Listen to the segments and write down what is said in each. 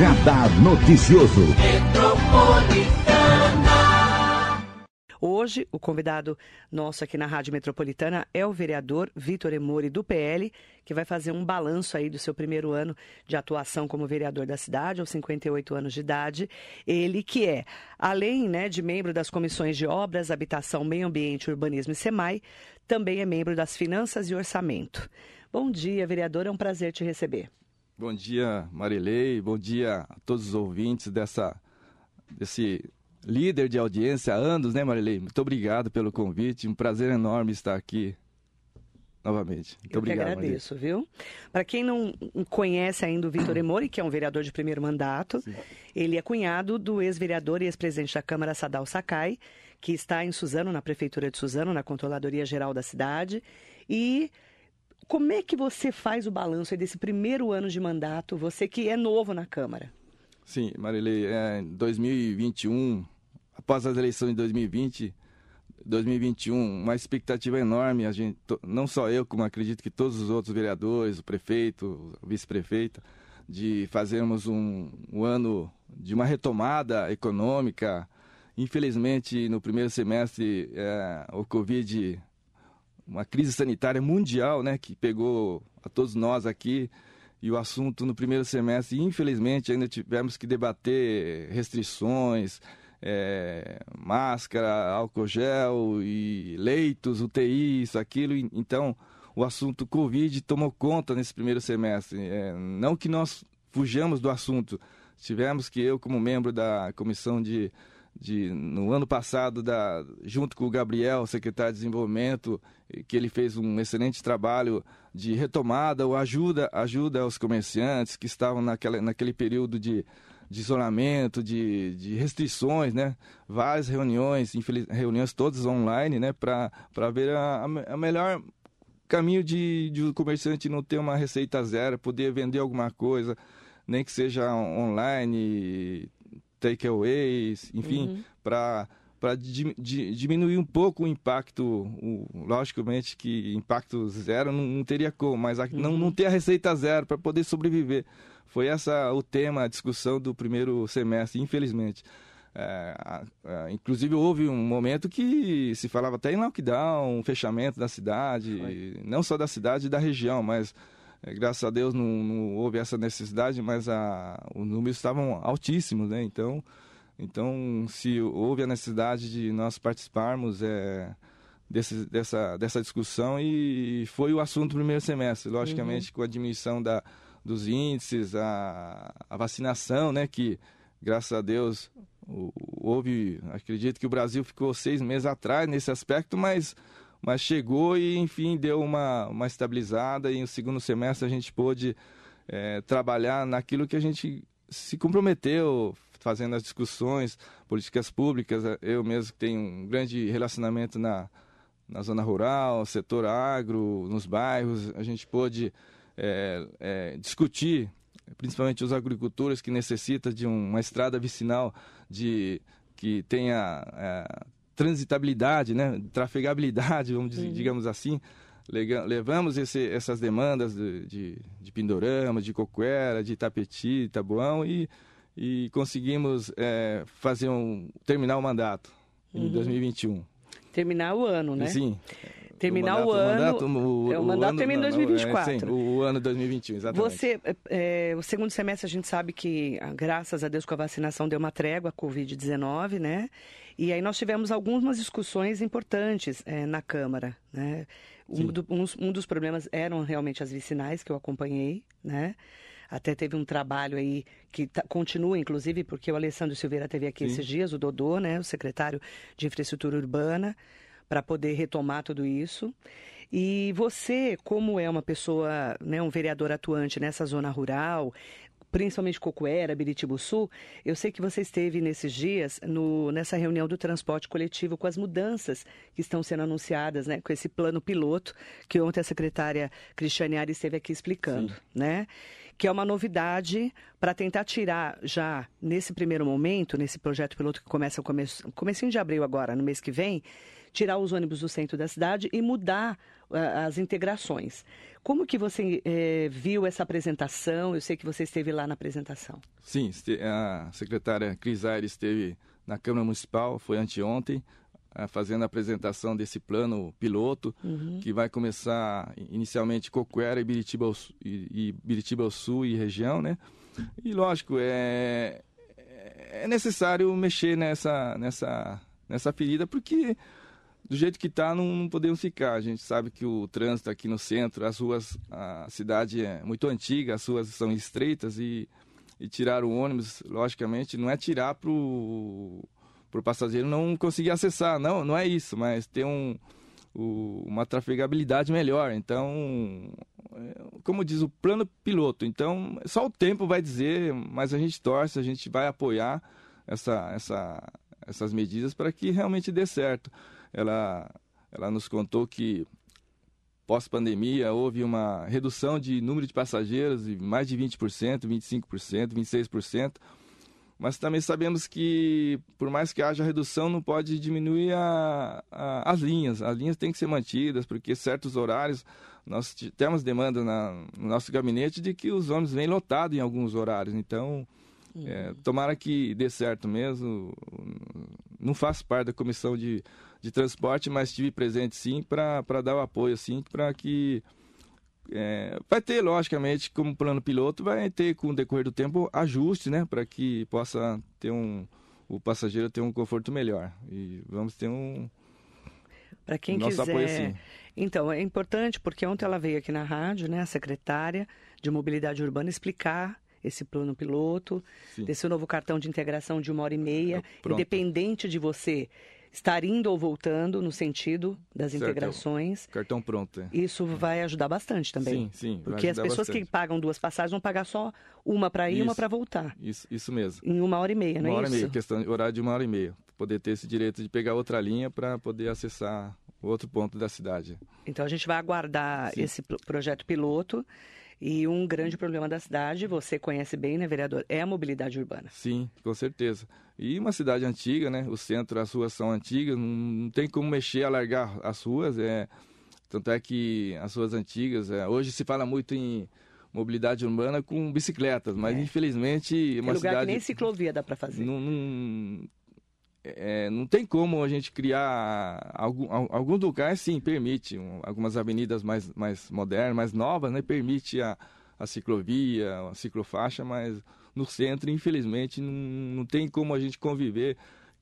Radar Noticioso. Hoje, o convidado nosso aqui na Rádio Metropolitana é o vereador Vitor Emori, do PL, que vai fazer um balanço aí do seu primeiro ano de atuação como vereador da cidade, aos 58 anos de idade. Ele que é, além né, de membro das comissões de obras, habitação, meio ambiente, urbanismo e SEMAI, também é membro das finanças e orçamento. Bom dia, vereador, é um prazer te receber. Bom dia, Marilei, bom dia a todos os ouvintes dessa, desse líder de audiência há anos, né, Marilei? Muito obrigado pelo convite. Um prazer enorme estar aqui novamente. Muito Eu obrigado. que agradeço, viu? Para quem não conhece ainda o Vitor Emori, que é um vereador de primeiro mandato, Sim. ele é cunhado do ex-vereador e ex-presidente da Câmara, Sadal Sakai, que está em Suzano, na Prefeitura de Suzano, na Controladoria Geral da cidade. E como é que você faz o balanço desse primeiro ano de mandato, você que é novo na Câmara? Sim, Marilei, é, em 2021, após as eleições de 2020, 2021, uma expectativa enorme, a gente, não só eu, como acredito que todos os outros vereadores, o prefeito, o vice-prefeita, de fazermos um, um ano de uma retomada econômica. Infelizmente, no primeiro semestre, é, o Covid, uma crise sanitária mundial, né, que pegou a todos nós aqui, e o assunto no primeiro semestre, infelizmente, ainda tivemos que debater restrições, é, máscara, álcool gel e leitos, UTI, isso, aquilo. Então, o assunto Covid tomou conta nesse primeiro semestre. É, não que nós fujamos do assunto, tivemos que eu, como membro da comissão de de, no ano passado, da, junto com o Gabriel, secretário de Desenvolvimento, que ele fez um excelente trabalho de retomada ou ajuda, ajuda aos comerciantes que estavam naquela, naquele período de, de isolamento, de, de restrições, né? Várias reuniões, infeliz, reuniões todas online, né? Para ver a, a melhor caminho de, de o comerciante não ter uma receita zero, poder vender alguma coisa, nem que seja online, takeaways, enfim, uhum. para para di, di, diminuir um pouco o impacto, o, logicamente que impacto zero não, não teria como, mas a, uhum. não, não ter a receita zero para poder sobreviver. Foi essa o tema, a discussão do primeiro semestre, infelizmente. É, é, inclusive houve um momento que se falava até em lockdown, fechamento da cidade, Foi. não só da cidade da região, mas graças a Deus não, não, houve essa necessidade, mas a, os números estavam altíssimos, né? Então, então se houve a necessidade de nós participarmos é, desse, dessa, dessa discussão e foi o assunto do primeiro semestre, logicamente uhum. com a diminuição da, dos índices, a, a vacinação, né? Que graças a Deus houve, acredito que o Brasil ficou seis meses atrás nesse aspecto, mas mas chegou e, enfim, deu uma, uma estabilizada e no segundo semestre a gente pôde é, trabalhar naquilo que a gente se comprometeu, fazendo as discussões, políticas públicas. Eu mesmo tenho um grande relacionamento na, na zona rural, setor agro, nos bairros. A gente pôde é, é, discutir, principalmente os agricultores que necessitam de uma estrada vicinal de, que tenha é, transitabilidade, né, trafegabilidade, vamos dizer, uhum. digamos assim. Levamos esse, essas demandas de, de, de, Pindorama, de Coquera, de Itapeti, Tabuão e, e conseguimos é, fazer um, terminar o mandato em uhum. 2021. Terminar o ano, né? Sim. Terminar o, mandato, o ano. O mandato, o, é, o mandato termina em 2024. É, sim, o ano 2021, exatamente. Você, é, o segundo semestre a gente sabe que, ah, graças a Deus, com a vacinação deu uma trégua à Covid-19, né? E aí nós tivemos algumas discussões importantes é, na Câmara, né? Um, do, um, um, dos problemas eram realmente as vicinais que eu acompanhei, né? Até teve um trabalho aí que tá, continua, inclusive, porque o Alessandro Silveira teve aqui Sim. esses dias, o Dodô, né? O secretário de Infraestrutura Urbana, para poder retomar tudo isso. E você, como é uma pessoa, né, um vereador atuante nessa zona rural, principalmente Cocuera, Biritibuçu, eu sei que você esteve nesses dias no, nessa reunião do transporte coletivo com as mudanças que estão sendo anunciadas, né, com esse plano piloto que ontem a secretária Cristiane Ari esteve aqui explicando, Sim. né? Que é uma novidade para tentar tirar já nesse primeiro momento, nesse projeto piloto que começa no começo, comecinho de abril agora, no mês que vem, tirar os ônibus do centro da cidade e mudar as integrações. Como que você eh, viu essa apresentação? Eu sei que você esteve lá na apresentação. Sim, a secretária Cris Aires esteve na Câmara Municipal, foi anteontem, eh, fazendo a apresentação desse plano piloto, uhum. que vai começar inicialmente Coquera e Biritiba, e, e Biritiba Sul e região, né? E lógico, é, é necessário mexer nessa, nessa, nessa ferida, porque do jeito que está, não, não, podemos ficar. A gente sabe que o trânsito aqui no centro, as ruas, a cidade é muito antiga, as ruas são estreitas e, e tirar o ônibus, logicamente, não é tirar para o passageiro não conseguir acessar, não, não é isso, mas ter um, o, uma trafegabilidade melhor. Então, é, como diz o plano piloto, então só o tempo vai dizer, mas a gente torce, a gente vai apoiar essa, essa, essas medidas para que realmente dê certo. Ela, ela nos contou que pós-pandemia houve uma redução de número de passageiros de mais de 20%, 25%, 26% mas também sabemos que, por mais que haja redução, não pode diminuir a, a, as linhas. As linhas têm que ser mantidas, porque certos horários, nós temos demanda na, no nosso gabinete de que os ônibus vêm lotados em alguns horários. Então, é, tomara que dê certo mesmo. Não faço parte da comissão de, de transporte, mas estive presente sim para dar o apoio, assim, para que é, vai ter, logicamente, como plano piloto, vai ter com o decorrer do tempo ajustes, né, para que possa ter um o passageiro ter um conforto melhor e vamos ter um para quem nosso quiser. Apoio, sim. Então é importante porque ontem ela veio aqui na rádio, né, a secretária de mobilidade urbana explicar esse plano piloto, sim. desse novo cartão de integração de uma hora e meia, é, independente de você estar indo ou voltando no sentido das certo, integrações. Cartão pronto. É. Isso vai ajudar bastante também. Sim, sim. Porque as pessoas bastante. que pagam duas passagens vão pagar só uma para ir e uma para voltar. Isso, isso mesmo. Em uma hora e meia, não uma é hora isso? e meia, questão de horário de uma hora e meia. Poder ter esse direito de pegar outra linha para poder acessar outro ponto da cidade. Então a gente vai aguardar sim. esse projeto piloto. E um grande problema da cidade, você conhece bem, né, vereador, é a mobilidade urbana. Sim, com certeza. E uma cidade antiga, né? O centro, as ruas são antigas, não, tem como mexer, alargar as ruas. É, tanto é que as ruas antigas, é, hoje se fala muito em mobilidade urbana com bicicletas, mas é. infelizmente tem uma lugar cidade que nem ciclovia dá para fazer. Não, não, é, não tem como a gente criar algum, alguns lugares sim permite um, algumas avenidas mais mais modernas, mais novas, né? Permite a, a ciclovia, a ciclofaixa, mas no centro, infelizmente, não, não tem como a gente conviver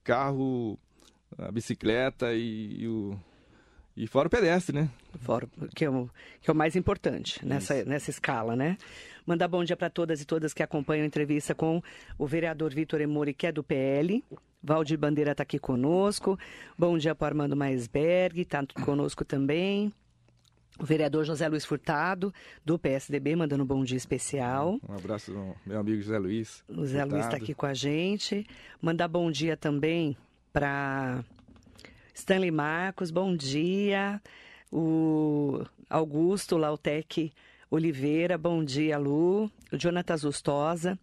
carro, a bicicleta e, e o e fora o pedestre, né? Fora, que é o, que é o mais importante nessa, nessa escala, né? Mandar bom dia para todas e todas que acompanham a entrevista com o vereador Vitor Emori, que é do PL. Valdir Bandeira está aqui conosco. Bom dia para Armando Maisberg, está conosco também. O vereador José Luiz Furtado, do PSDB, mandando um bom dia especial. Um abraço meu amigo José Luiz. O José Luiz está aqui com a gente. Mandar bom dia também para Stanley Marcos, bom dia. O Augusto Lautec Oliveira, bom dia, Lu. Zustosa.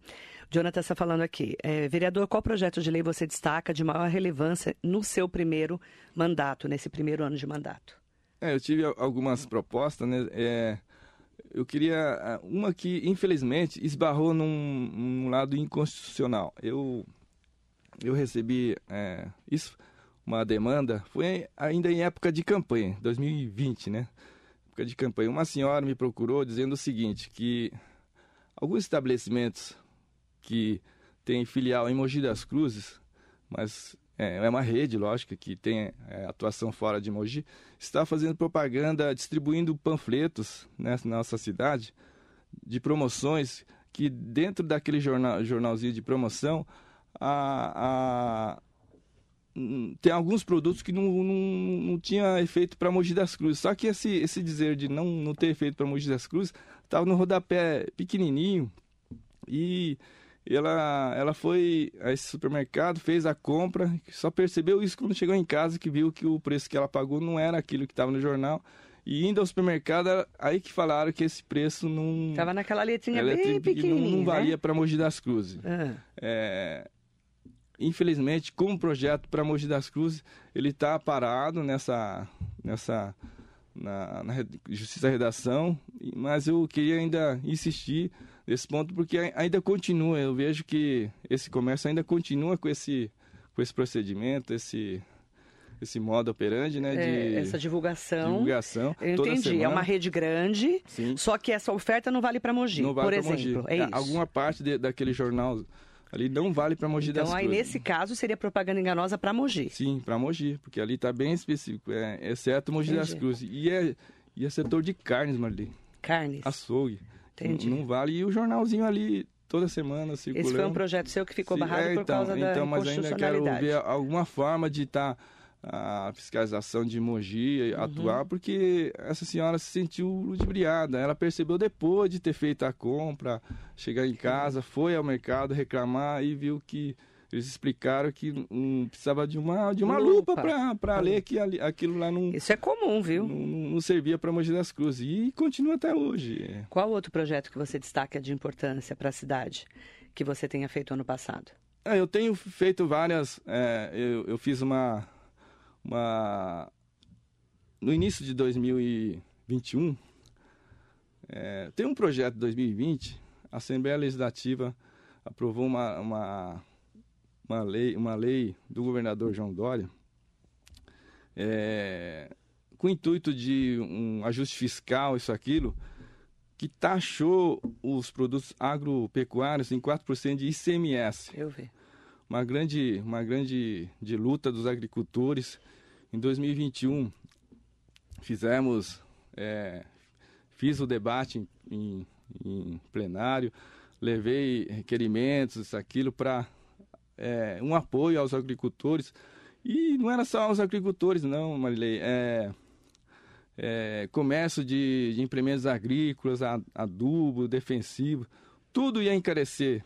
O Jonathan está falando aqui. É, vereador, qual projeto de lei você destaca de maior relevância no seu primeiro mandato, nesse primeiro ano de mandato? É, eu tive algumas propostas, né? É, eu queria uma que infelizmente esbarrou num, num lado inconstitucional. Eu eu recebi é, isso, uma demanda, foi ainda em época de campanha, 2020, né? Época de campanha. Uma senhora me procurou dizendo o seguinte, que alguns estabelecimentos que têm filial em Mogi das Cruzes, mas é, é uma rede, lógico, que tem é, atuação fora de Mogi, está fazendo propaganda, distribuindo panfletos né, na nossa cidade de promoções que dentro daquele jornal, jornalzinho de promoção a, tem alguns produtos que não, não, não tinha efeito para Mogi das Cruzes. Só que esse, esse dizer de não, não ter efeito para Mogi das Cruzes estava no rodapé pequenininho e ela, ela foi a esse supermercado, fez a compra, só percebeu isso quando chegou em casa, que viu que o preço que ela pagou não era aquilo que estava no jornal. E indo ao supermercado, aí que falaram que esse preço não. Estava naquela letrinha bem pequenininha. Não, não valia né? para Mogi das Cruzes. Ah. É, infelizmente, como projeto para Mogi das Cruzes, ele está parado nessa, nessa na, na Justiça Redação, mas eu queria ainda insistir nesse ponto porque ainda continua, eu vejo que esse comércio ainda continua com esse, com esse procedimento, esse esse modo operandi, né? É, de essa divulgação. Divulgação. Eu entendi. É uma rede grande, Sim. só que essa oferta não vale para Mogi, não vale por exemplo. Mogi. É, isso. Alguma parte de, daquele jornal ali não vale para Mogi então, das aí, Cruzes. nesse caso, seria propaganda enganosa para Mogi. Sim, para Mogi, porque ali está bem específico, é, exceto Mogi Entendi. das Cruzes. E é, e é setor de carnes, Marli. Carnes. Açougue. Entendi. Não, não vale. E o jornalzinho ali toda semana circulando. Esse foi um projeto seu que ficou Sim, barrado é, por então, causa da então, mas ainda quero ver alguma forma de estar a fiscalização de Mogi Uhum. atuar, porque essa senhora se sentiu ludibriada. Ela percebeu depois de ter feito a compra, chegar em casa, foi ao mercado reclamar e viu que eles explicaram que hum, precisava de uma, de uma lupa, Lupa. para ler que ali- aquilo lá não, Isso é comum, viu? não, não servia para Mogi das Cruzes. E continua até hoje. Qual outro projeto que você destaca de importância para a cidade que você tenha feito ano passado? É, eu tenho feito várias. é, eu, eu fiz uma, uma. No início de 2021, é, tem um projeto de 2020, a Assembleia Legislativa aprovou uma, uma, uma, lei, uma lei do governador João Dória é, com o intuito de um ajuste fiscal, isso, aquilo, que taxou os produtos agropecuários em 4% de ICMS Eu vi. uma grande, uma grande de luta dos agricultores. Em 2021 fizemos, é, fiz o debate em, em- plenário, levei requerimentos, isso, aquilo para é, um apoio aos agricultores e não era só aos agricultores não, Marilei, é, é, comércio de, de implementos agrícolas, adubo, defensivo, tudo ia encarecer,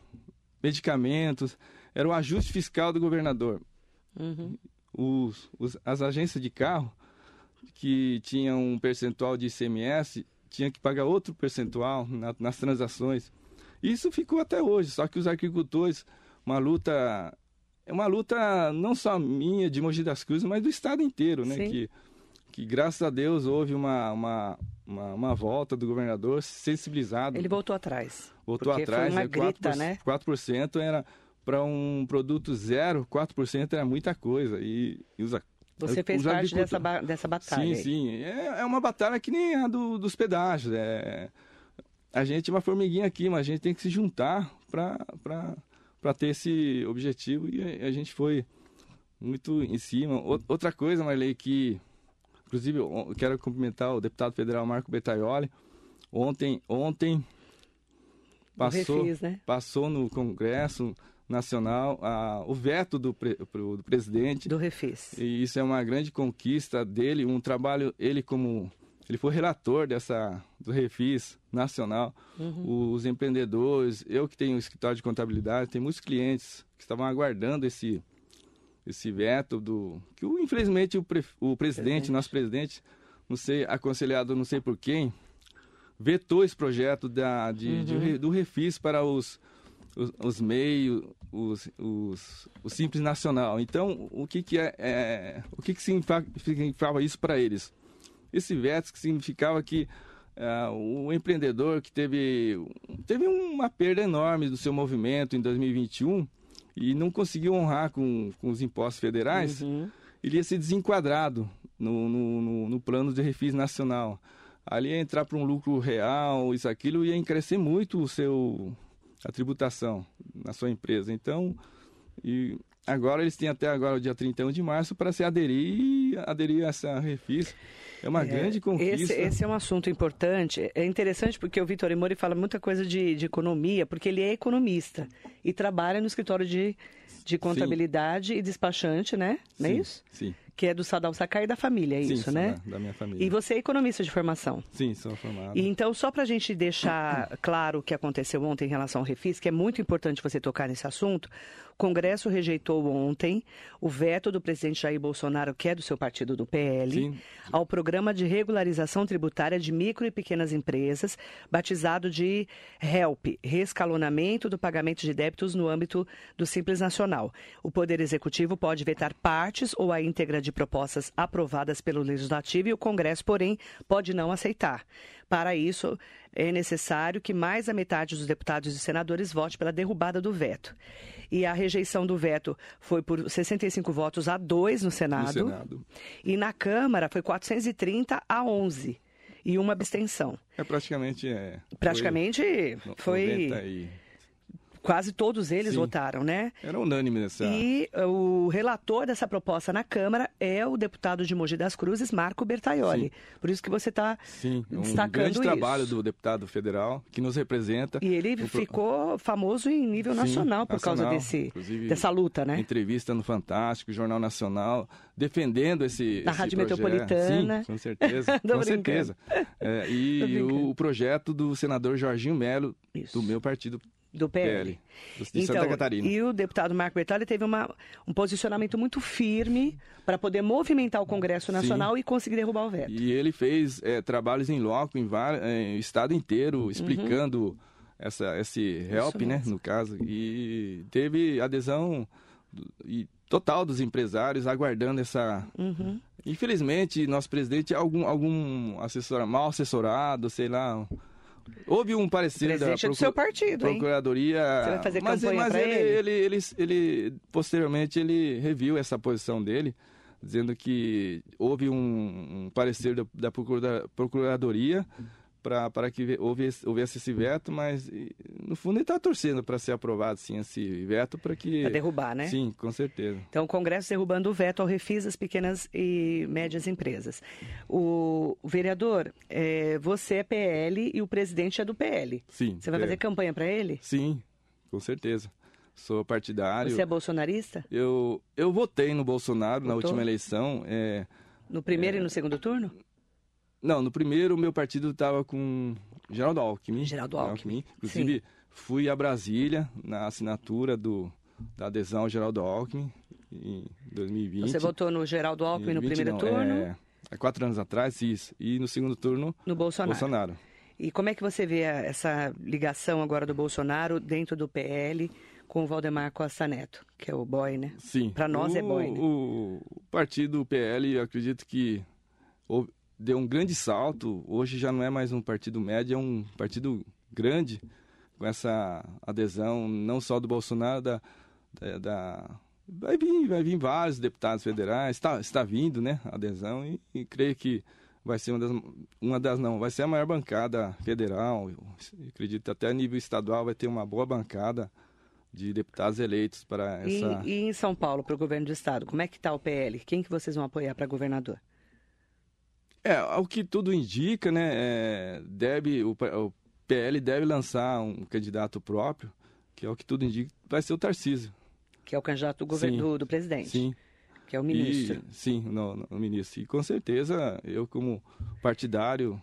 medicamentos, era o ajuste fiscal do governador. Uhum. Os, os- as agências de carro que tinham um percentual de ICMS tinham que pagar outro percentual na- nas transações. Isso ficou até hoje, só que os agricultores, uma luta, é uma luta não só minha, de Mogi das Cruzes, mas do estado inteiro, né? Sim. Que, que graças a Deus houve uma, uma, uma, uma volta do governador sensibilizado. Ele voltou atrás. Voltou atrás, foi uma é, grita, 4%, né? 4% era para um produto zero, 4% era muita coisa. E, e os, Você os fez parte dessa, ba- dessa batalha. Sim, aí. sim. É, é uma batalha que nem a do- dos pedágios. É, a gente é uma formiguinha aqui, mas a gente tem que se juntar para ter esse objetivo. E a, gente foi muito em cima. Outra coisa, Marley, que inclusive eu quero cumprimentar o deputado federal Marco Betaioli. Ontem, ontem passou, refis, né? passou no Congresso Nacional a- o veto do, pre- pro- do presidente. Do Refis. E isso é uma grande conquista dele, um trabalho, ele como ele foi relator dessa do Refis Nacional, Uhum. os empreendedores, eu que tenho um escritório de contabilidade, tem muitos clientes que estavam aguardando esse esse veto do que infelizmente o, pre- o presidente, Presidente. nosso presidente, não sei, aconselhado não sei por quem, vetou esse projeto da, de, de Uhum. re- do Refis para os, os, os meios, os, os, o Simples Nacional. Então, o que, que é, é- o que, que significa- significava isso para eles? Esse veto que significava que ah, o empreendedor que teve, teve uma perda enorme do seu movimento em 2021 e não conseguiu honrar com, com os impostos federais, Uhum. ele ia ser desenquadrado no, no, no, no plano de refis nacional. Ali ia entrar para um lucro real, isso, aquilo, ia encarecer muito o seu, a tributação na sua empresa. Então, e agora eles têm até agora o dia 31 de março para se aderir, aderir a essa refis. É uma É, grande conquista. Esse, esse é um assunto importante. É interessante porque o Vitor Emori fala muita coisa de, de economia, porque ele é economista e trabalha no escritório de, de contabilidade e despachante, né? Não é Sim, isso? Sim. Que é do Sadal Sakai e da família, é Sim, isso, né? Da, da minha família. E você é economista de formação. Sim, sou formado. E então, só para a gente deixar claro o que aconteceu ontem em relação ao refis, que é muito importante você tocar nesse assunto, o Congresso rejeitou ontem o veto do presidente Jair Bolsonaro, que é do seu partido do PL, Sim. ao programa de regularização tributária de micro e pequenas empresas, batizado de HELP, Rescalonamento do Pagamento de Débitos no âmbito do Simples Nacional. O Poder Executivo pode vetar partes ou a íntegra de propostas aprovadas pelo Legislativo e o Congresso, porém, pode não aceitar. Para isso, é necessário que mais da metade dos deputados e senadores vote pela derrubada do veto. E a rejeição do veto foi por 65 votos a 2 no Senado. No Senado. E na Câmara foi 430 a 11. E uma abstenção. É praticamente. É, Praticamente foi. foi. 90 Quase todos eles Sim. votaram, né? Era unânime nessa. E uh, o relator dessa proposta na Câmara é o deputado de Mogi das Cruzes, Marco Bertaioli. Sim. Por isso que você está Sim, um destacando grande isso. trabalho do deputado federal que nos representa. E ele ficou famoso em nível Sim, nacional por causa nacional. desse, Inclusive, dessa luta, né? Entrevista no Fantástico, Jornal Nacional, defendendo esse. Na esse Rádio projeto. Metropolitana. Sim, com certeza. Com certeza. É, e o projeto do senador Jorginho Melo, Isso. do meu partido Do PL. PL, de Santa Catarina. E o deputado Marco Bertoli teve uma, um posicionamento muito firme para poder movimentar o Congresso Nacional e conseguir derrubar o veto. E ele fez é, trabalhos em loco, em vários, em estado inteiro, explicando essa, esse help, né, no caso. E teve adesão e total dos empresários aguardando essa. Uhum. Infelizmente, nosso presidente é algum, algum assessor mal assessorado, sei lá. Houve um parecer da Presidente é do seu partido, hein? Procuradoria. Você vai fazer mas, campanha mas ele, ele? ele, ele, ele, posteriormente, ele reviu essa posição dele, dizendo que houve um, um parecer da, da procura- Procuradoria para que houvesse, houvesse esse veto, mas no fundo ele está torcendo para ser aprovado sim esse veto para que. Para derrubar, né? Sim, com certeza. Então, o Congresso derrubando o veto ao refis das pequenas e médias empresas. O, vereador, é, você é PL e o presidente é do PL. Sim. Você vai é. fazer campanha para ele? Sim, com certeza. Sou partidário. Você é bolsonarista? Eu, eu votei no Bolsonaro na Votou? última eleição. é, No primeiro e no segundo turno? Não, no primeiro meu partido estava com Geraldo Alckmin. Geraldo Alckmin, Inclusive, fui a Brasília na assinatura do, da adesão ao Geraldo Alckmin em 2020. Você votou no Geraldo Alckmin no 20 primeiro não, turno? É, há quatro anos atrás, isso. E no segundo turno, No Bolsonaro. Bolsonaro. E como é que você vê essa ligação agora do Bolsonaro dentro do PL com o Valdemar Costa Neto, que é o boy, né? Sim. Pra nós é o, boy, né? O, partido PL, eu acredito que deu um grande salto. Hoje já não é mais um partido médio, é um partido grande, com essa adesão não só do Bolsonaro, da. da- da- vai, vir, vai vir vários deputados federais, está, está vindo, né? A adesão, e, e creio que vai ser uma das, uma das. Não, vai ser a maior bancada federal. Eu acredito até a nível estadual vai ter uma boa bancada de deputados eleitos para E, essa. e em São Paulo, para o governo do estado, como é que está o PL? Quem que vocês vão apoiar para governador? É, ao que tudo indica, né, é, deve, o, o PL deve lançar um candidato próprio, que é o que tudo indica, vai ser o Tarcísio. Que é o candidato do, governo, do, presidente, Sim. que é o ministro. E, sim, no ministro. E com certeza, eu como partidário,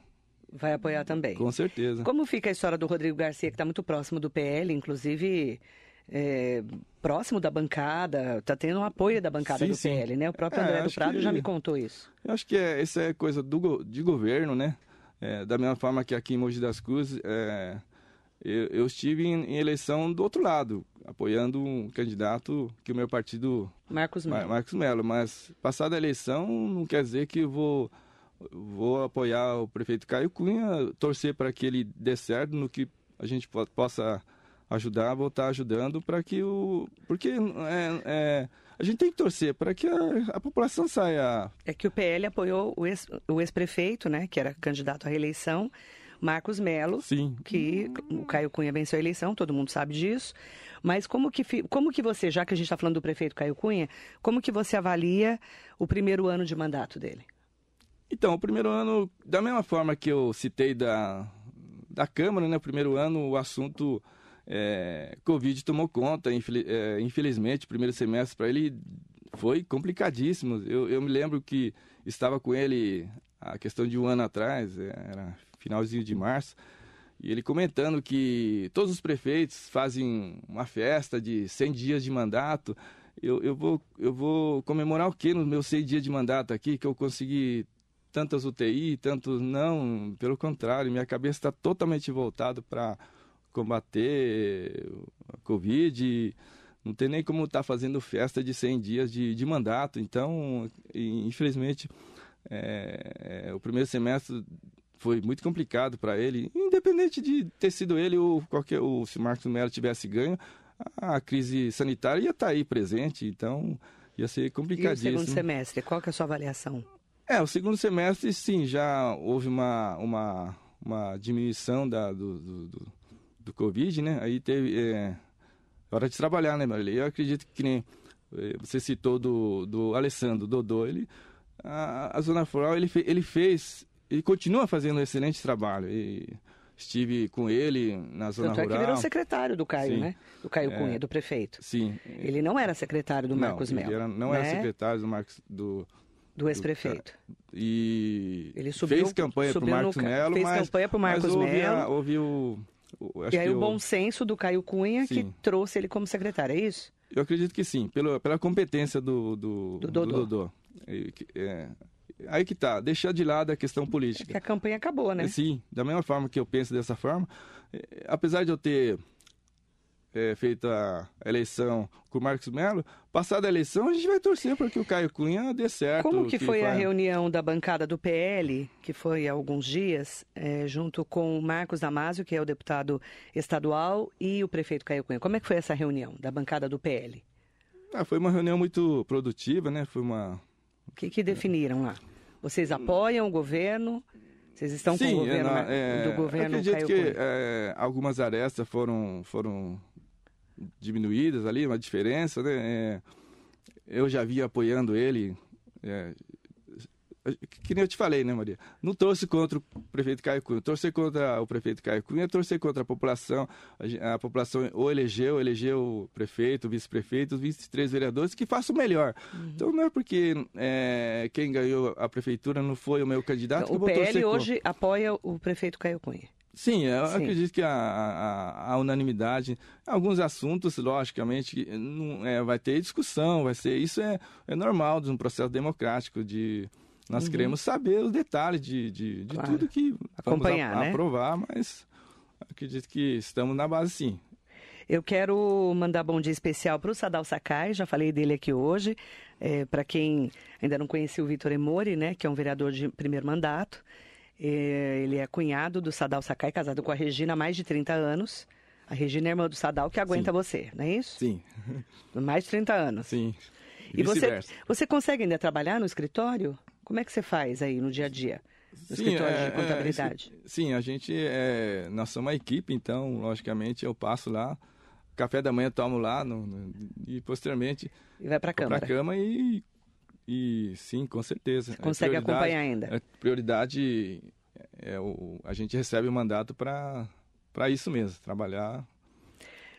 Vai apoiar também. com certeza. Como fica a história do Rodrigo Garcia, que está muito próximo do PL, inclusive é, próximo da bancada, está tendo um apoio da bancada Sim, do sim. PL, né? O próprio É, André do Prado que- já me contou isso. Eu acho que é, isso é coisa do, de governo, né? É, da mesma forma que aqui em Mogi das Cruzes, é, eu, eu estive em, em eleição do outro lado, apoiando um candidato que o meu partido Marcos Mar Melo. Marcos Melo, mas passada a eleição não quer dizer que eu vou, vou apoiar o prefeito Caio Cunha, torcer para que ele dê certo no que a gente po possa ajudar, vou estar ajudando para que o. Porque é, é, a gente tem que torcer para que a, a população saia. É que o PL apoiou o ex- ex-prefeito, né, que era candidato à reeleição, Marcos Melo, Sim. que o Caio Cunha venceu a eleição, todo mundo sabe disso. Mas como que, como que você, já que a gente está falando do prefeito Caio Cunha, como que você avalia o primeiro ano de mandato dele? Então, o primeiro ano, da mesma forma que eu citei da, da Câmara, né? O primeiro ano, o assunto é, Covid tomou conta, infeli- é, infelizmente, o primeiro semestre para ele foi complicadíssimo. Eu, eu me lembro que estava com ele a questão de um ano atrás, é, era finalzinho de março, e ele comentando que todos os prefeitos fazem uma festa de 100 dias de mandato. Eu, eu, vou, eu vou comemorar o quê nos meus 100 dias de mandato aqui, que eu consegui tantas UTI, tantos não, pelo contrário, minha cabeça está totalmente voltada para combater a Covid, não tem nem como estar tá fazendo festa de 100 dias de, de mandato, então, infelizmente, é, é, o primeiro semestre foi muito complicado para ele, independente de ter sido ele ou qualquer, ou se Marcos Melo tivesse ganho, a crise sanitária ia estar tá aí presente, então ia ser complicadíssimo. E o segundo semestre, qual que é a sua avaliação? É, o segundo semestre, sim, já houve uma, uma, uma diminuição da, do, do, do, do Covid, né? Aí teve é, hora de trabalhar, né, Marília? Eu acredito que nem é, você citou do, do Alessandro Dodô, ele, a, a Zona Floral, ele, fe, ele fez ele continua fazendo um excelente trabalho. E estive com ele na zona Tanto rural. é que virou secretário do Caio, sim. né? Do Caio é, Cunha, do prefeito. Sim. Ele não era secretário do Marcos Melo. Era, não né? era secretário do Marcos do do ex-prefeito. E ele subiu, fez campanha para o Marcos Melo, fez mas, campanha para o Marcos Melo. Houve o, o e aí o bom senso do Caio Cunha sim. que trouxe ele como secretário, é isso? Eu acredito que sim, pelo, pela competência do, do, do Dodô. Do Dodô. É, aí que tá, deixar de lado a questão política. É que a campanha acabou, né? Sim, da mesma forma que eu penso dessa forma, é, apesar de eu ter é, feito a eleição com o Marcos Melo, passada a eleição a gente vai torcer para que o Caio Cunha dê certo. Como que, que foi vai... a reunião da bancada do PL, que foi há alguns dias, é, junto com o Marcos Damasio, que é o deputado estadual, e o prefeito Caio Cunha? Como é que foi essa reunião da bancada do PL? Ah, foi uma reunião muito produtiva, né? Foi uma o que, que definiram lá? Vocês apoiam o governo? Vocês estão Sim, com o governo, é, do governo acredito que é, algumas arestas foram, foram diminuídas ali, uma diferença, né? É, eu já vi apoiando ele é, que nem eu te falei, né, Maria? Não trouxe contra o prefeito Caio Cunha. Torcer contra o prefeito Caio Cunha é torcer contra a população. A, a população ou elegeu, elegeu o prefeito, o vice-prefeito, os 23 vereadores que façam o melhor. Uhum. Então não é porque é, quem ganhou a prefeitura não foi o meu candidato então, que o eu vou PL hoje contra. apoia o prefeito Caio Cunha. Sim, eu Sim. acredito que a, a, a, unanimidade, alguns assuntos, logicamente, não, é, vai ter discussão, vai ser isso é, é normal de um processo democrático de nós uhum. queremos saber os detalhes de, de, de claro. tudo que Acompanhar, vamos a, né? aprovar, mas acredito que estamos na base sim. Eu quero mandar bom dia especial para o Sadal Sakai, já falei dele aqui hoje. É, para quem ainda não conhecia o Vitor Emori, né, que é um vereador de primeiro mandato. É, ele é cunhado do Sadal Sakai, casado com a Regina há mais de 30 anos. A Regina é irmã do Sadal que aguenta Sim. você, não é isso? Sim. Mais de 30 anos. Sim. E, e você, você consegue ainda trabalhar no escritório? Como é que você faz aí no dia a dia? No sim, escritório é, de é, contabilidade? É, sim, a gente é. Nós somos uma equipe, então, logicamente, eu passo lá, café da manhã tomo lá no, no, e posteriormente. E vai para a cama. Para a cama e, e sim, com certeza. Você consegue acompanhar ainda? A prioridade é o, a gente recebe o mandato para isso mesmo, trabalhar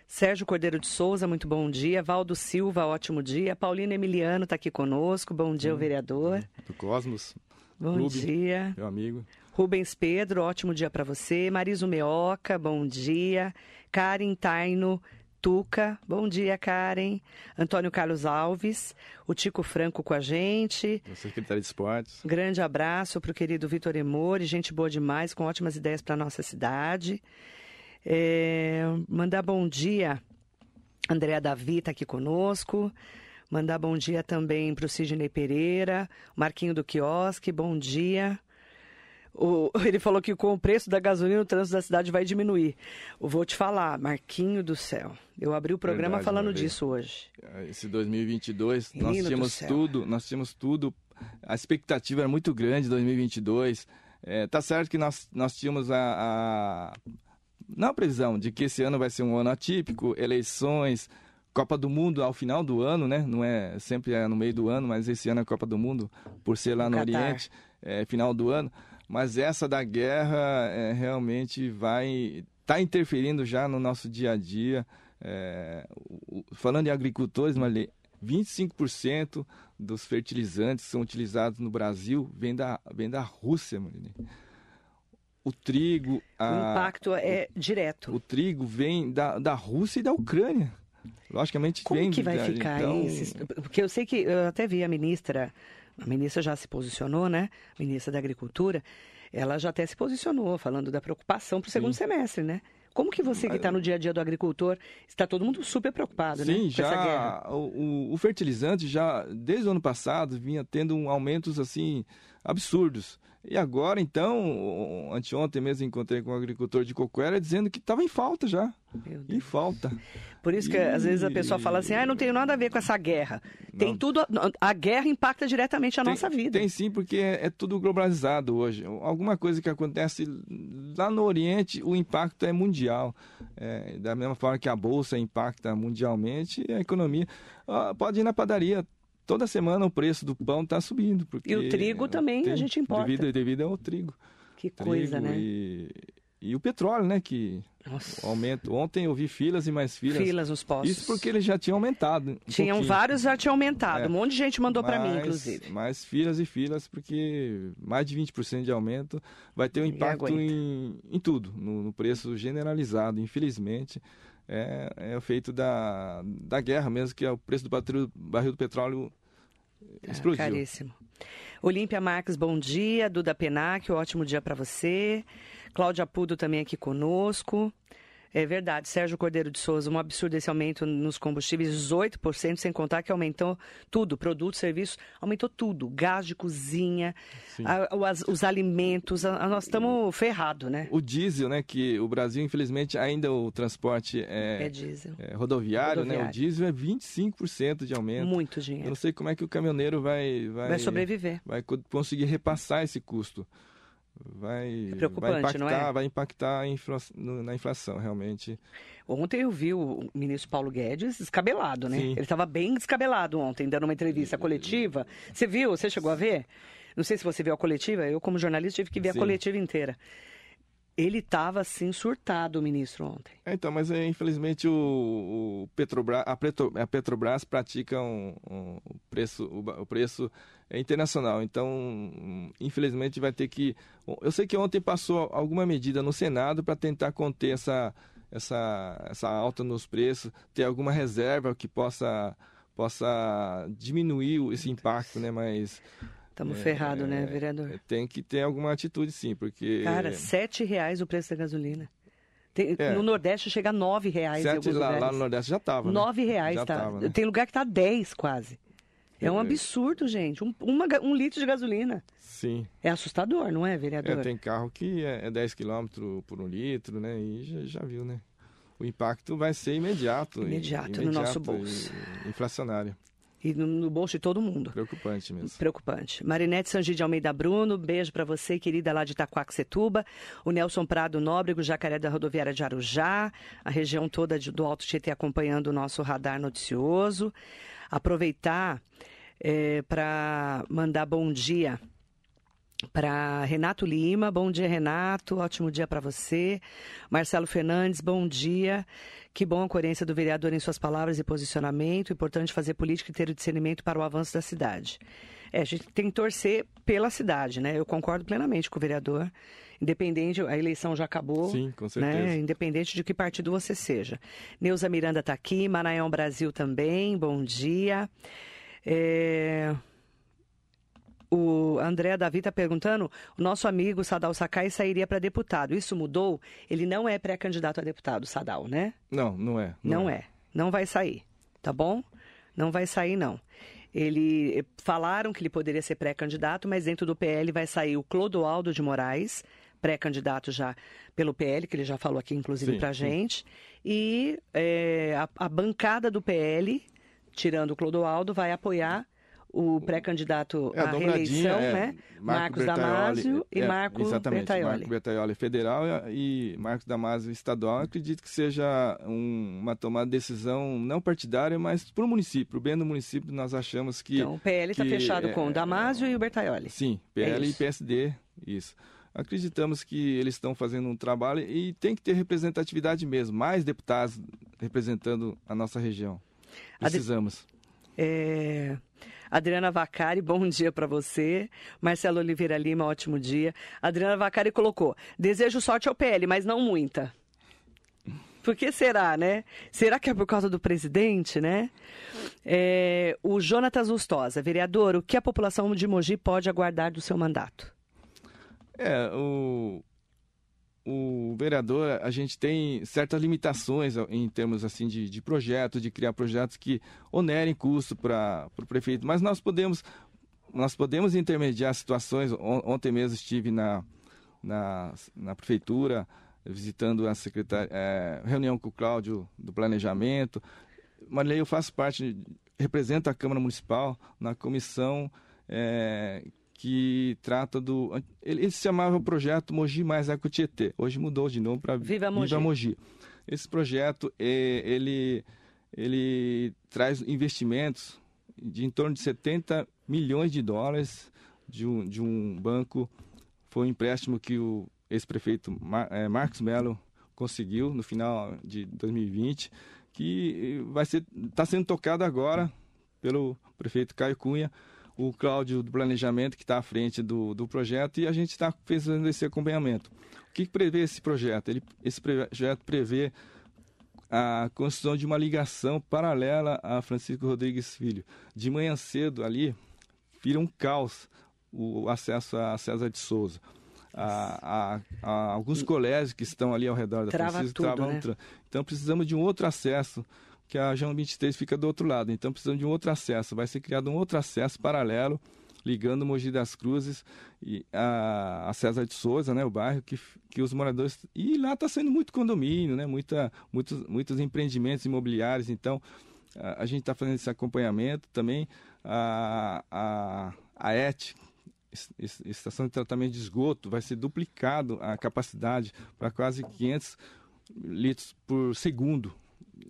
Sérgio Cordeiro de Souza, muito bom dia. Valdo Silva, ótimo dia. Paulina Emiliano está aqui conosco. Bom dia, hum, o vereador. Do Cosmos. Bom Clube, dia. Meu amigo. Rubens Pedro, ótimo dia para você. Mariso Meoca, bom dia. Karen Taino Tuca, bom dia, Karen. Antônio Carlos Alves, o Tico Franco com a gente. Secretário de Esportes. Grande abraço para o querido Vitor Emori, gente boa demais, com ótimas ideias para nossa cidade. É, mandar bom dia, Andréa Davi está aqui conosco. Mandar bom dia também para o Sidney Pereira, Marquinho do Quiosque, bom dia. O, ele falou que com o preço da gasolina o trânsito da cidade vai diminuir. Eu vou te falar, Marquinho do céu. Eu abri o programa Verdade, falando disso hoje. Esse 2022, Rino nós tínhamos tudo, nós tínhamos tudo. A expectativa era muito grande 2022. É, tá certo que nós, nós tínhamos a, a não a previsão de que esse ano vai ser um ano atípico, eleições, Copa do Mundo ao final do ano, né? Não é sempre é no meio do ano, mas esse ano é Copa do Mundo, por ser lá no, no Oriente, é final do ano. Mas essa da guerra é, realmente vai tá interferindo já no nosso dia a dia. É, falando em agricultores, Marli, 25% dos fertilizantes que são utilizados no Brasil vem da, vem da Rússia. O trigo. A, o impacto é o, direto. O trigo vem da, da Rússia e da Ucrânia. Logicamente Como vem. que vai ficar então... isso? Porque eu sei que eu até vi a ministra, a ministra já se posicionou, né? A ministra da Agricultura, ela já até se posicionou, falando da preocupação para o segundo semestre, né? Como que você que está no dia a dia do agricultor, está todo mundo super preocupado, Sim, né? Com já o, o, fertilizante já desde o ano passado vinha tendo um aumentos assim absurdos. E agora, então, anteontem mesmo encontrei com um agricultor de Coquera dizendo que estava em falta já. Em falta. Por isso que e... às vezes a pessoa fala assim, ah, não tenho nada a ver com essa guerra. Não. Tem tudo. A guerra impacta diretamente a tem, nossa vida. Tem sim, porque é, é, tudo globalizado hoje. Alguma coisa que acontece lá no Oriente, o impacto é mundial. É, da mesma forma que a Bolsa impacta mundialmente, a economia. Ah, pode ir na padaria, toda semana o preço do pão está subindo. Porque e o trigo também tem, a gente importa. Devido, devido ao trigo. Que trigo coisa, né? E, e, o petróleo, né? Que Nossa. aumento. Ontem eu vi filas e mais filas. Filas nos postos. Isso porque eles já tinham aumentado. Um Tinham pouquinho. vários já tinham aumentado. É. Um monte de gente mandou para mim, inclusive. Mais filas e filas, porque mais de 20% de aumento vai ter um impacto em, em tudo, no, no preço generalizado, infelizmente é, é o feito da, da guerra mesmo, que é o preço do barril, barril do petróleo é, explodiu. Caríssimo. Olímpia Marques, bom dia. Duda Penac, ótimo dia para você. Cláudia Pudo também aqui conosco. É verdade, Sérgio Cordeiro de Souza, um absurdo esse aumento nos combustíveis, 18%, sem contar que aumentou tudo, produtos, serviços, aumentou tudo, gás de cozinha, a, os, os, alimentos, a, nós estamos ferrados, né? O diesel, né, que o Brasil, infelizmente, ainda o transporte é, é diesel. É rodoviário, rodoviário, né, o diesel é 25% de aumento. Muito dinheiro. Eu não sei como é que o caminhoneiro vai... Vai, vai sobreviver. Vai conseguir repassar esse custo vai, é preocupante, vai impactar, é? vai impactar infla, na inflação, realmente. Ontem eu vi o ministro Paulo Guedes descabelado, né? Sim. Ele estava bem descabelado ontem, dando uma entrevista coletiva. Você viu? Você chegou a ver? Não sei se você viu a coletiva. Eu, como jornalista, tive que ver Sim. a coletiva inteira. Ele estava assim surtado, o ministro, ontem. É, então, mas é, infelizmente o, o Petrobras, a, Petro, a, Petrobras pratica um, um preço, o, o, preço é internacional. Então, infelizmente, vai ter que. Eu sei que ontem passou alguma medida no Senado para tentar conter essa, essa, essa alta nos preços, ter alguma reserva que possa possa diminuir esse impacto, né? Mas Estamos é, ferrados, né, vereador? É, tem que ter alguma atitude, sim, porque... Cara, sete reais o preço da gasolina. Tem, é. No Nordeste chega a nove reais. Sete lá, lá, no Nordeste já estava, né? Nove reais, já tá. Tava, né? Tem lugar que tá dez quase. É um é. absurdo, gente. Um, uma, um litro de gasolina. Sim. É assustador, não é, vereador? É, tem carro que é, é 10 km por um litro, né? E já, já viu, né? O impacto vai ser imediato. Imediato, imediato no nosso bolso. Inflacionário. E no, no, bolso de todo mundo. Preocupante mesmo. Preocupante. Marinete Sangi de Almeida Bruno, beijo para você, querida, lá de Itaquaquecetuba. O Nelson Prado Nóbrego, Jacaré da Rodoviária de Arujá. A região toda de, do Alto Tietê acompanhando o nosso radar noticioso. Aproveitar é, para mandar bom dia para Renato Lima. Bom dia, Renato. Ótimo dia para você. Marcelo Fernandes, bom dia. Que bom a coerência do vereador em suas palavras e posicionamento. Importante fazer política e ter o discernimento para o avanço da cidade. É, a gente tem que torcer pela cidade, né? Eu concordo plenamente com o vereador. Independente, a eleição já acabou. Sim, com né? certeza. Né? Independente de que partido você seja. Neuza Miranda está aqui, Maranhão Brasil também, bom dia. É... O André Davi está perguntando: o nosso amigo Sadal Sakai sairia para deputado. Isso mudou? Ele não é pré-candidato a deputado, Sadal, né? Não, não é. Não, não é. é. Não vai sair, tá bom? Não vai sair, não. Ele falaram que ele poderia ser pré-candidato, mas dentro do PL vai sair o Clodoaldo de Moraes, pré-candidato já pelo PL, que ele já falou aqui, inclusive, para a gente. E é, a, a bancada do PL, tirando o Clodoaldo, vai apoiar o pré-candidato é, à reeleição, é, né? Marcos Damasio e é, Marco exatamente, Bertaioli. Marco Bertaioli federal e Marcos Damasio estadual. Acredito que seja um, uma tomada de decisão não partidária, mas para o município, o bem do município, nós achamos que... Então, o PL está fechado com o Damasio e o Bertaioli. Sim, PL e PSD, isso. Acreditamos que eles estão fazendo um trabalho e tem que ter representatividade mesmo, mais deputados representando a nossa região. Precisamos. É... Adriana Vacari, bom dia para você. Marcelo Oliveira Lima, ótimo dia. Adriana Vacari colocou: desejo sorte ao PL, mas não muita. Por que será, né? Será que é por causa do presidente, né? É, o Jonatas Lustosa, vereador, o que a população de Mogi pode aguardar do seu mandato? É, o, o vereador, a gente tem certas limitações em termos assim de, de projetos, de criar projetos que onerem custo para o prefeito, mas nós podemos nós podemos intermediar situações. Ontem mesmo estive na, na, na prefeitura visitando a secretária, é, reunião com o Cláudio do Planejamento. Marilei, eu faço parte, represento a Câmara Municipal na comissão é, que trata do. Ele, se chamava o projeto Mogi Mais Eco Tietê. Hoje mudou de novo para Viva Mogi. Viva Mogi. Esse projeto é, ele, ele traz investimentos de em torno de 70 milhões de dólares de um, de um banco. Foi um empréstimo que o ex-prefeito Mar, é, Marcos Melo conseguiu no final de 2020, que vai ser está sendo tocado agora pelo prefeito Caio Cunha o Cláudio do Planejamento, que está à frente do, do projeto, e a gente está fazendo esse acompanhamento. O que, que prevê esse projeto? Ele, esse projeto prevê a construção de uma ligação paralela a Francisco Rodrigues Filho. De manhã cedo ali, vira um caos o acesso a César de Souza. A, a, a, alguns colégios que estão ali ao redor da Trava Francisco tudo, travam. né? Então precisamos de um outro acesso que a João 23 fica do outro lado. Então precisamos de um outro acesso. Vai ser criado um outro acesso paralelo ligando Mogi das Cruzes e a, a César de Souza, né, o bairro que, que os moradores e lá está sendo muito condomínio, né, muita, muitos, muitos empreendimentos imobiliários. Então a, a gente está fazendo esse acompanhamento também a a, a ET estação de tratamento de esgoto vai ser duplicado a capacidade para quase 500 litros por segundo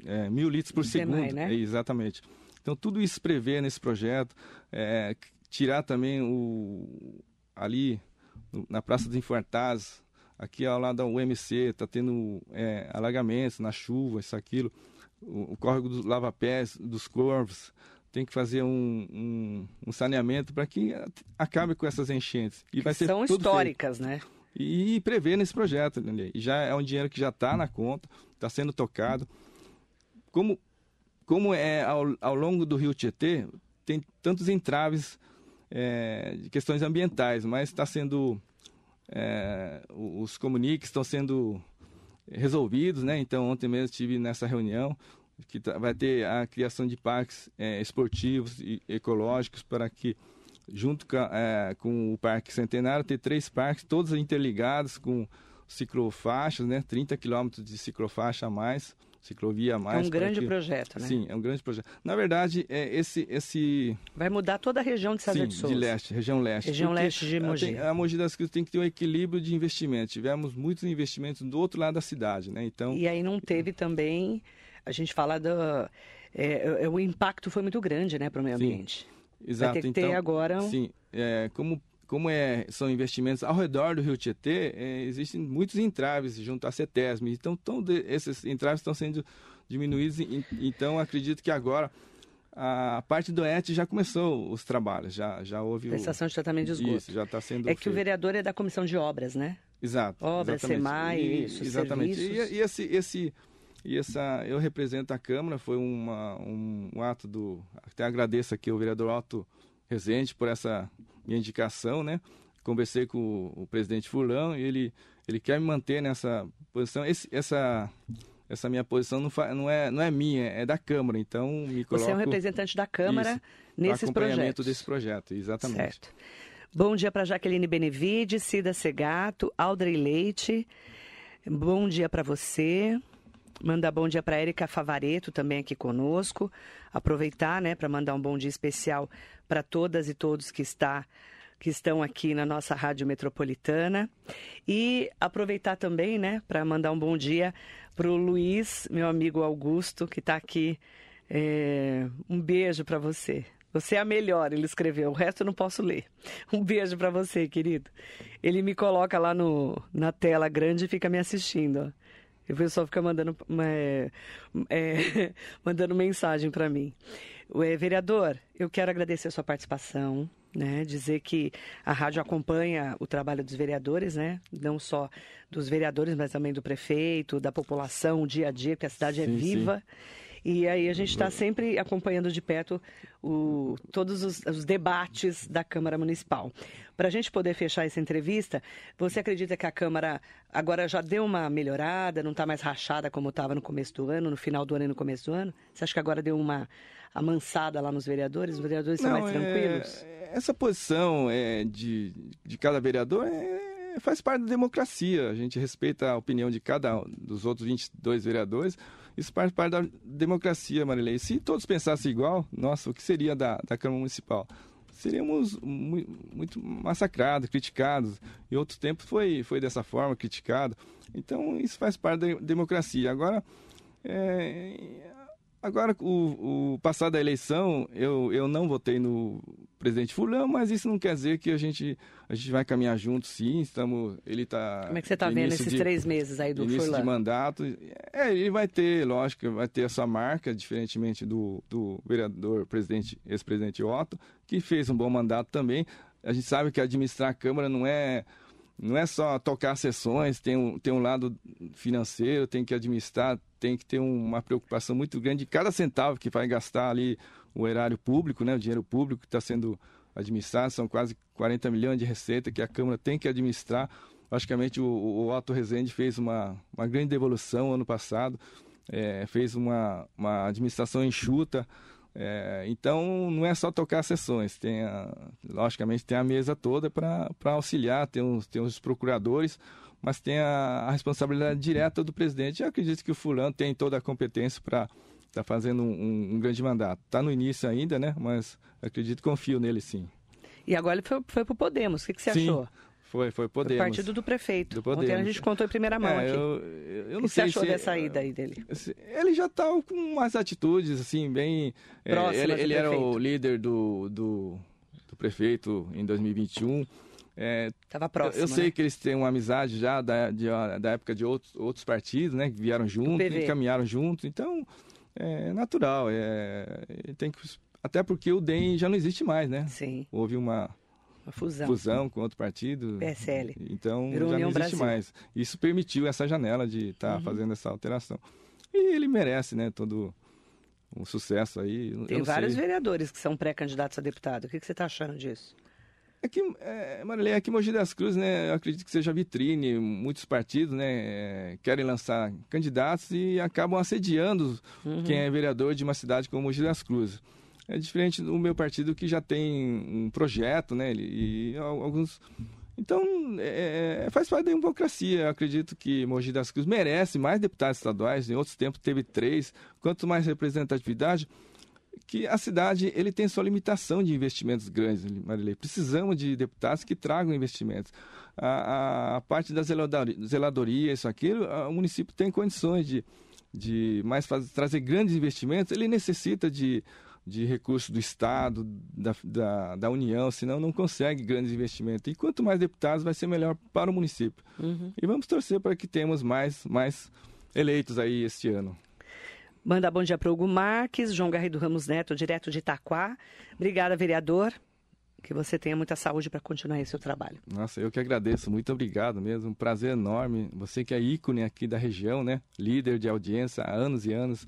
é, mil litros por segundo. né? Exatamente. Então, tudo isso prevê nesse projeto. É, tirar também o ali na Praça dos Infartazes, aqui ao lado da UMC, está tendo é, alagamentos na chuva, isso, aquilo. O, o córrego dos lava-pés, dos corvos, tem que fazer um, um, um saneamento para que acabe com essas enchentes. E vai ser São históricas, feito. né? E prever nesse projeto, né? E já é um dinheiro que já está na conta, está sendo tocado como, como é ao, ao longo do rio Tietê, tem tantos entraves é, de questões ambientais, mas está sendo. É, os comuniques estão sendo resolvidos, né? Então, ontem mesmo estive nessa reunião que vai ter a criação de parques é, esportivos e ecológicos para que, junto com, é, com, o Parque Centenário, ter três parques, todos interligados com ciclofaixas, né? 30 quilômetros de ciclofaixa a mais ciclovia a mais. É um grande projeto, né? Sim, é um grande projeto. Na verdade, é esse, esse... Vai mudar toda a região de César Sim, de Souza. de leste, região leste. Região leste de Mogi. Tem, a Mogi das Cruzes tem que ter um equilíbrio de investimento. Tivemos muitos investimentos do outro lado da cidade, né? Então... E aí não teve também, a gente fala do... É, é, o impacto foi muito grande, né, para o meio ambiente. Sim, exato. Vai ter que então, ter agora... Um... Sim, é, como como é, são investimentos ao redor do Rio Tietê, é, existem muitos entraves junto à CETESM. Então, tão de, esses entraves estão sendo diminuídos. Então, acredito que agora a parte do ET já começou os trabalhos, já, já houve... Estação o... de tratamento de esgoto. Isso, já está sendo É que o vereador é da comissão de obras, né? Exato. Obras, SEMAI, isso, Exatamente. Serviços. E, e, esse... esse e essa, eu represento a Câmara, foi uma, um, um ato do... Até agradeço aqui ao vereador Otto Rezende por essa minha indicação, né? Conversei com o, o presidente Fulão e ele, ele quer me manter nessa posição. Esse, essa essa minha posição não, não, é, não é minha, é da Câmara, então me coloco... Você é um representante da Câmara isso, nesses acompanhamento projetos. desse projeto, exatamente. Certo. Bom dia para Jaqueline Benevides, Cida Segato, Aldrey Leite. Bom dia para você. Mandar bom dia para Érica Favareto também aqui conosco. Aproveitar, né, para mandar um bom dia especial para todas e todos que está que estão aqui na nossa Rádio Metropolitana. E aproveitar também, né, para mandar um bom dia para o Luiz, meu amigo Augusto, que está aqui. É... Um beijo para você. Você é a melhor, ele escreveu. O resto eu não posso ler. Um beijo para você, querido. Ele me coloca lá no, na tela grande e fica me assistindo. Ó. E o pessoal fica mandando, é, é, mandando mensagem para mim. Ué, vereador, eu quero agradecer a sua participação, né? Dizer que a rádio acompanha o trabalho dos vereadores, né? Não só dos vereadores, mas também do prefeito, da população, o dia a dia, porque a cidade é sim, é viva. Sim. E aí a gente está sempre acompanhando de perto o, todos os, os, debates da Câmara Municipal. Para a gente poder fechar essa entrevista, você acredita que a Câmara agora já deu uma melhorada, não está mais rachada como estava no começo do ano, no final do ano e no começo do ano? Você acha que agora deu uma amansada lá nos vereadores? Os vereadores não, são mais tranquilos? É, essa posição é, de, de cada vereador é, faz parte da democracia. A gente respeita a opinião de cada um dos outros 22 vereadores. Isso faz parte da democracia, Marilei. Se todos pensassem igual, nossa, o que seria da, da Câmara Municipal? Seríamos muito, massacrados, criticados. E outro tempo foi, foi dessa forma, criticado. Então, isso faz parte da democracia. Agora, é, Agora, o, o passado da eleição, eu, eu não votei no presidente Fulano, mas isso não quer dizer que a gente, a gente vai caminhar junto, sim. Estamos, ele está. Como é que você está vendo esses de, três meses aí do início Fulano? de mandato. É, ele vai ter, lógico, vai ter a sua marca, diferentemente do, do vereador, presidente, ex-presidente Otto, que fez um bom mandato também. A gente sabe que administrar a Câmara não é não é só tocar sessões, tem um, tem um lado financeiro, tem que administrar, tem que ter uma preocupação muito grande de cada centavo que vai gastar ali o erário público, né, o dinheiro público que está sendo administrado, são quase 40 milhões de receita que a Câmara tem que administrar. Logicamente, o, o Otto Rezende fez uma, uma grande devolução ano passado, é, fez uma, uma administração enxuta, é, então, não é só tocar sessões, tem a, logicamente tem a mesa toda para auxiliar, tem os, tem os procuradores, mas tem a, a, responsabilidade direta do presidente. Eu acredito que o fulano tem toda a competência para estar tá fazendo um, um, grande mandato. Está no início ainda, né? Mas acredito, confio nele sim. E agora ele foi, foi para o Podemos, o que, que você sim. achou? Foi, foi Podemos. Partido do prefeito. Do Podemos. Ontem a gente contou em primeira mão é, aqui. Eu, eu, não o que sei você achou se, dessa ida aí dele? Ele já está com umas atitudes, assim, bem... É, ele, ele era o líder do, do, do prefeito em 2021. É, Tava próximo, eu, eu sei né? que eles têm uma amizade já da, de, da época de outros, outros partidos, né? Que vieram junto, caminharam junto. Então, é natural. É, tem que, até porque o DEM já não existe mais, né? Sim. Houve uma uma fusão. Fusão com outro partido. PSL. Então Virou já União não existe Brasil. mais. Isso permitiu essa janela de estar tá uhum. fazendo essa alteração. E ele merece, né, todo um sucesso aí. Tem vários sei. vereadores que são pré-candidatos a deputado. O que, que você está achando disso? É que, é, Marilei, aqui Mogi das Cruzes, né, eu acredito que seja vitrine, muitos partidos, né, é, querem lançar candidatos e acabam assediando uhum. quem é vereador de uma cidade como Mogi das Cruzes. É diferente do meu partido que já tem um projeto, né? E, alguns. Então, é, é, faz parte da democracia. Eu acredito que Mogi das Cruzes merece mais deputados estaduais. Em outros tempos teve três. Quanto mais representatividade, que a cidade ele tem sua limitação de investimentos grandes, Marilei. Precisamos de deputados que tragam investimentos. A, a, a parte da zeladoria, isso, aquilo, o município tem condições de, de mais fazer, trazer grandes investimentos. Ele necessita de de recursos do Estado, da, da, da, União, senão não consegue grandes investimentos. E quanto mais deputados, vai ser melhor para o município. Uhum. E vamos torcer para que tenhamos mais, mais eleitos aí este ano. Manda bom dia para o Hugo Marques, João Garrido Ramos Neto, direto de Itaquá. Obrigada, vereador. Que você tenha muita saúde para continuar esse seu trabalho. Nossa, eu que agradeço. Muito obrigado mesmo. Um prazer enorme. Você que é ícone aqui da região, né? Líder de audiência há anos e anos.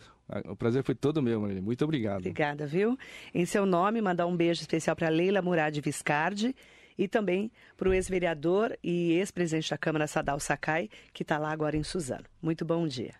O prazer foi todo meu, Marília. Muito obrigado. Obrigada, viu? Em seu nome, mandar um beijo especial para Leila Murad Viscardi e também para o ex-vereador e ex-presidente da Câmara, Sadal Sakai, que está lá agora em Suzano. Muito bom dia.